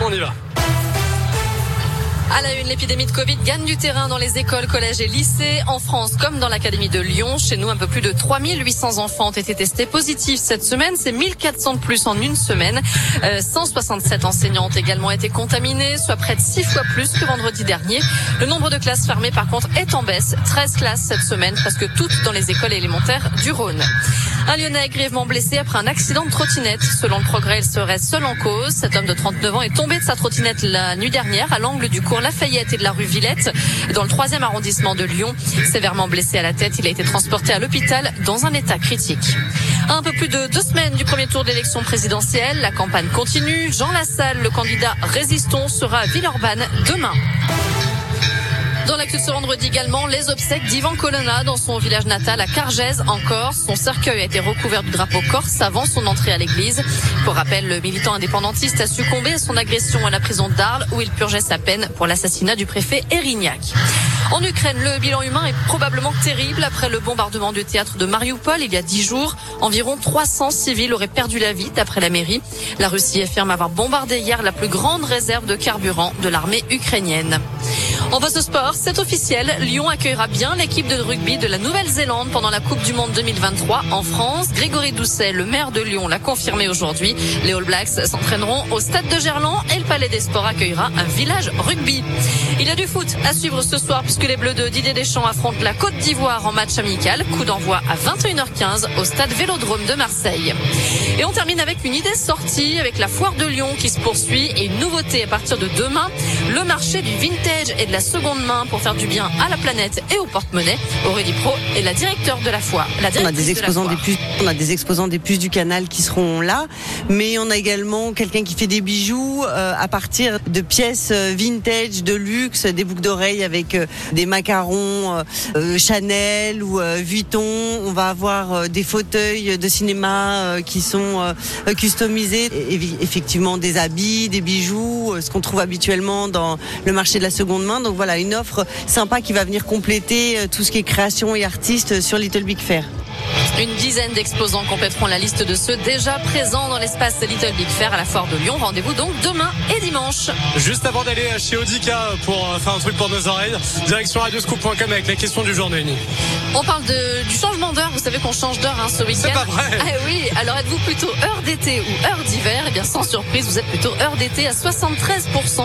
On y va. À la une, l'épidémie de Covid gagne du terrain dans les écoles, collèges et lycées. En France, comme dans l'Académie de Lyon, chez nous, un peu plus de 3800 enfants ont été testés positifs cette semaine. C'est 1400 de plus en une semaine. Euh, 167 enseignants ont également été contaminés, soit près de 6 fois plus que vendredi dernier. Le nombre de classes fermées, par contre, est en baisse. 13 classes cette semaine, presque toutes dans les écoles élémentaires du Rhône. Un Lyonnais grièvement blessé après un accident de trottinette. Selon le progrès, il serait seul en cause. Cet homme de 39 ans est tombé de sa trottinette la nuit dernière à l'angle du cours Lafayette et de la rue Villette, dans le troisième arrondissement de Lyon. Sévèrement blessé à la tête, il a été transporté à l'hôpital dans un état critique. Un peu plus de deux semaines du premier tour d'élection présidentielle, la campagne continue. Jean Lassalle, le candidat résistant, sera à Villeurbanne demain. Dans l'actu de ce vendredi également, les obsèques d'Ivan Colonna dans son village natal à Cargèse en Corse. Son cercueil a été recouvert du drapeau corse avant son entrée à l'église. Pour rappel, le militant indépendantiste a succombé à son agression à la prison d'Arles où il purgeait sa peine pour l'assassinat du préfet Erignac. En Ukraine, le bilan humain est probablement terrible après le bombardement du théâtre de Mariupol il y a dix jours. Environ 300 civils auraient perdu la vie d'après la mairie. La Russie affirme avoir bombardé hier la plus grande réserve de carburant de l'armée ukrainienne. En poste sport, c'est officiel. Lyon accueillera bien l'équipe de rugby de la Nouvelle-Zélande pendant la Coupe du Monde 2023 en France. Grégory Doucet, le maire de Lyon, l'a confirmé aujourd'hui. Les All Blacks s'entraîneront au stade de Gerland et le Palais des Sports accueillera un village rugby. Il y a du foot à suivre ce soir puisque les Bleus de Didier Deschamps affrontent la Côte d'Ivoire en match amical. Coup d'envoi à 21h15 au stade Vélodrome de Marseille. Et on termine avec une idée sortie avec la foire de Lyon qui se poursuit et une nouveauté à partir de demain, le marché du vintage et de la seconde main pour faire du bien à la planète et au porte-monnaie. Aurélie Pro est la directeur de la foire. La On a des de la exposants des puces, on a des exposants des puces du canal qui seront là, mais on a également quelqu'un qui fait des bijoux euh, à partir de pièces euh, vintage, de luxe, des boucles d'oreilles avec euh, des macarons euh, Chanel ou Vuitton. On va avoir des fauteuils de cinéma qui sont customisés, et, effectivement des habits, des bijoux, ce qu'on trouve habituellement dans le marché de la seconde main. Donc voilà, une offre sympa qui va venir compléter euh, tout ce qui est création et artiste sur Little Big Fair. Une dizaine d'exposants compléteront la liste de ceux déjà présents dans l'espace Little Big Fair à la foire de Lyon. Rendez-vous donc demain et dimanche. Juste avant d'aller chez Audica pour euh, faire un truc pour nos oreilles, direction radioscoop.com avec la question du jour, Noémie. On parle de, du changement d'heure. Vous savez qu'on change d'heure hein, ce week-end. C'est pas vrai. Ah oui. Alors êtes-vous plutôt heure d'été ou heure d'hiver? Eh bien, sans surprise, vous êtes plutôt heure d'été à 73%.